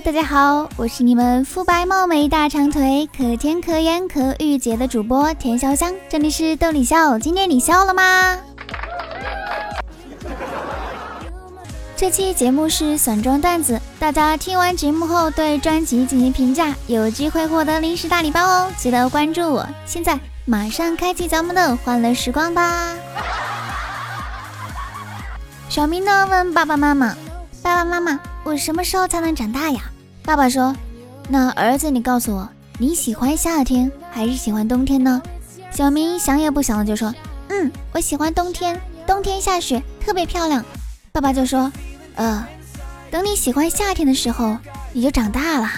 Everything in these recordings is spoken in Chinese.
大家好，我是你们肤白貌美大长腿可甜可盐可御姐的主播田潇香，这里是逗你笑，今天你笑了吗？这期节目是散装段子，大家听完节目后对专辑进行评价，有机会获得零食大礼包哦，记得关注我。现在马上开启咱们的欢乐时光吧。小明呢问爸爸妈妈：“爸爸妈妈。”我什么时候才能长大呀？爸爸说：“那儿子，你告诉我，你喜欢夏天还是喜欢冬天呢？”小明想也不想的就说：“嗯，我喜欢冬天，冬天下雪特别漂亮。”爸爸就说：“呃，等你喜欢夏天的时候，你就长大了。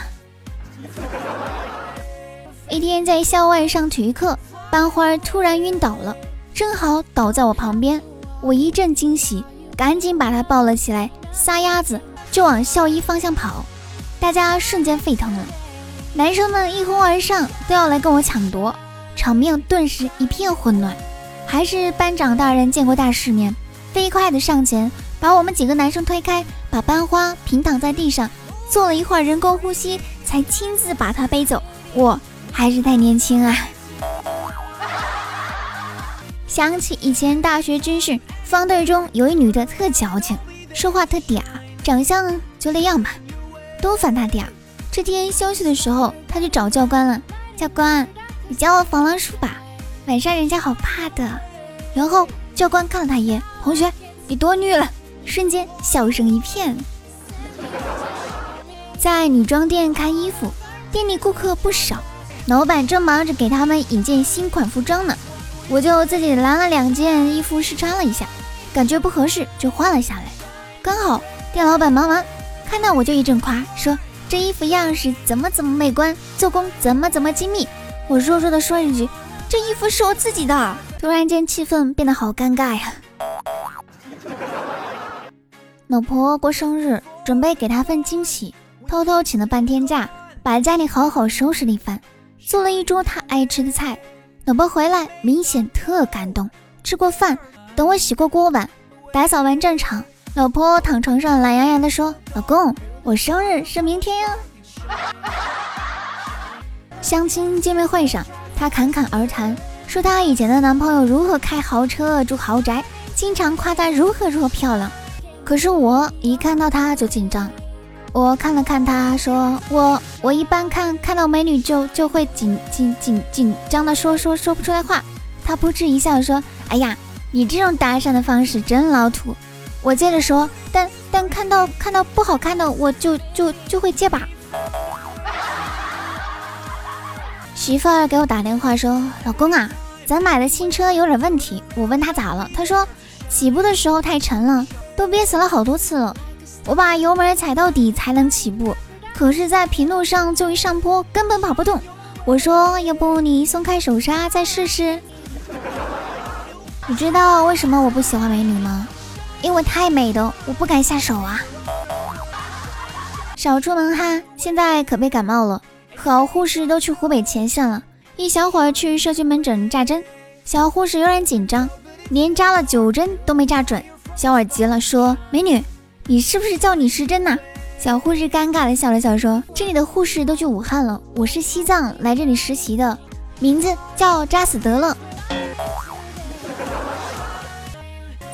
”一天在校外上体育课，班花突然晕倒了，正好倒在我旁边，我一阵惊喜，赶紧把她抱了起来，撒丫子。就往校医方向跑，大家瞬间沸腾了，男生们一哄而上，都要来跟我抢夺，场面顿时一片混乱。还是班长大人见过大世面，飞快的上前把我们几个男生推开，把班花平躺在地上，做了一会儿人工呼吸，才亲自把她背走。我还是太年轻啊！想起以前大学军训，方队中有一女的特矫情，说话特嗲。长相就那样吧，多烦他点儿。这天休息的时候，他去找教官了。教官，你教我防狼术吧，晚上人家好怕的。然后教官看了他一眼，同学，你多虑了。瞬间笑声一片。在女装店看衣服，店里顾客不少，老板正忙着给他们引荐新款服装呢。我就自己拿了两件衣服试穿了一下，感觉不合适就换了下来，刚好。店老板忙完，看到我就一阵夸，说这衣服样式怎么怎么美观，做工怎么怎么精密。我弱弱的说一句，这衣服是我自己的。突然间气氛变得好尴尬呀。老婆过生日，准备给她份惊喜，偷偷请了半天假，把家里好好收拾了一番，做了一桌她爱吃的菜。老婆回来明显特感动，吃过饭，等我洗过锅碗，打扫完战场。老婆躺床上懒洋洋地说：“老公，我生日是明天呀。”相亲见面会上，她侃侃而谈，说她以前的男朋友如何开豪车住豪宅，经常夸她如何如何漂亮。可是我一看到她就紧张，我看了看她，说：“我我一般看看到美女就就会紧紧紧紧张的说说说不出来话。”她扑哧一笑说：“哎呀，你这种搭讪的方式真老土。”我接着说，但但看到看到不好看的，我就就就会结巴。媳妇儿给我打电话说：“老公啊，咱买的新车有点问题。”我问他咋了，他说起步的时候太沉了，都憋死了好多次了。我把油门踩到底才能起步，可是，在平路上就一上坡根本跑不动。我说，要不你松开手刹再试试？你知道为什么我不喜欢美女吗？因为太美的，我不敢下手啊！少出门哈，现在可别感冒了。好护士都去湖北前线了，一小会儿去社区门诊扎针，小护士有点紧张，连扎了九针都没扎准。小耳急了，说：“美女，你是不是叫你时针呐？”小护士尴尬的笑了笑，说：“这里的护士都去武汉了，我是西藏来这里实习的，名字叫扎死得了。”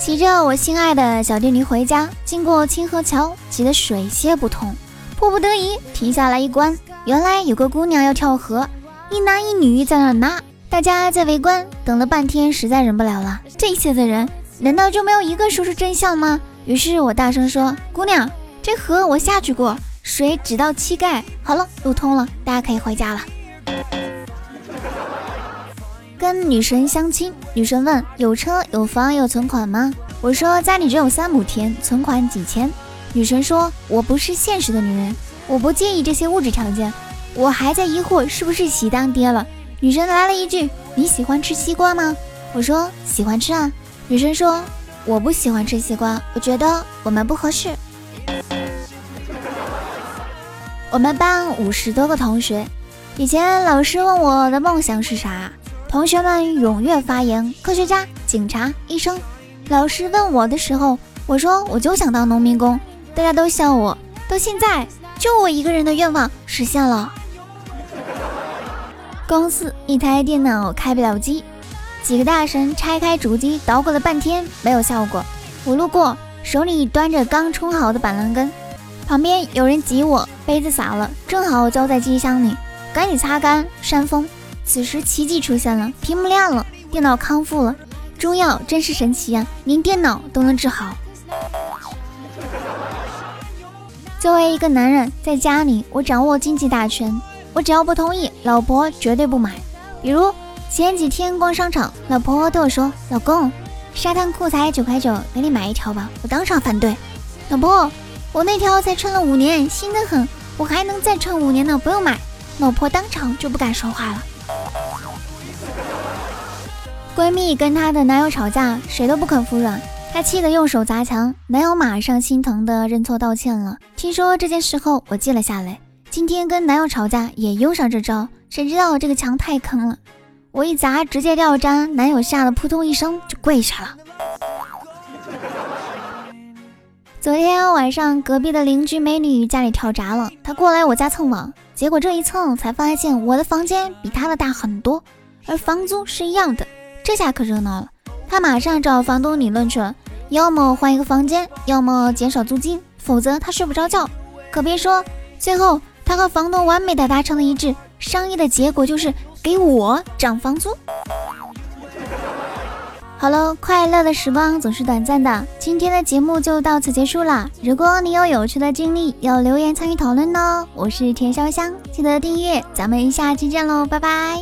骑着我心爱的小电驴回家，经过清河桥，急得水泄不通，迫不得已停下来一观。原来有个姑娘要跳河，一男一女在那拿，大家在围观，等了半天，实在忍不了了。这些的人难道就没有一个说出真相吗？于是我大声说：“姑娘，这河我下去过，水只到膝盖。好了，路通了，大家可以回家了。”跟女神相亲，女神问有车有房有存款吗？我说家里只有三亩田，存款几千。女神说我不是现实的女人，我不介意这些物质条件。我还在疑惑是不是喜当爹了。女神来了一句你喜欢吃西瓜吗？我说喜欢吃啊。女神说我不喜欢吃西瓜，我觉得我们不合适。我们班五十多个同学，以前老师问我的梦想是啥？同学们踊跃发言：科学家、警察、医生。老师问我的时候，我说我就想当农民工。大家都笑我，到现在就我一个人的愿望实现了。公司一台电脑开不了机，几个大神拆开主机捣鼓了半天没有效果。我路过，手里端着刚冲好的板蓝根，旁边有人挤我，杯子洒了，正好浇在机箱里，赶紧擦干扇风。此时奇迹出现了，屏幕亮了，电脑康复了。中药真是神奇呀，连电脑都能治好。作为一个男人，在家里我掌握经济大权，我只要不同意，老婆绝对不买。比如前几天逛商场，老婆对我说：“老公，沙滩裤才九块九，给你买一条吧。”我当场反对：“老婆，我那条才穿了五年，新的很，我还能再穿五年呢，不用买。”老婆当场就不敢说话了。闺蜜跟她的男友吵架，谁都不肯服软，她气得用手砸墙，男友马上心疼的认错道歉了。听说这件事后，我记了下来，今天跟男友吵架也用上这招。谁知道这个墙太坑了，我一砸直接掉渣，男友吓得扑通一声就跪下了。昨天晚上隔壁的邻居美女家里跳闸了，她过来我家蹭网，结果这一蹭才发现我的房间比她的大很多，而房租是一样的。这下可热闹了，他马上找房东理论去了，要么换一个房间，要么减少租金，否则他睡不着觉。可别说，最后他和房东完美的达成了一致，商议的结果就是给我涨房租。好了，快乐的时光总是短暂的，今天的节目就到此结束了。如果你有有趣的经历，要留言参与讨论哦。我是田潇香，记得订阅，咱们下期见喽，拜拜。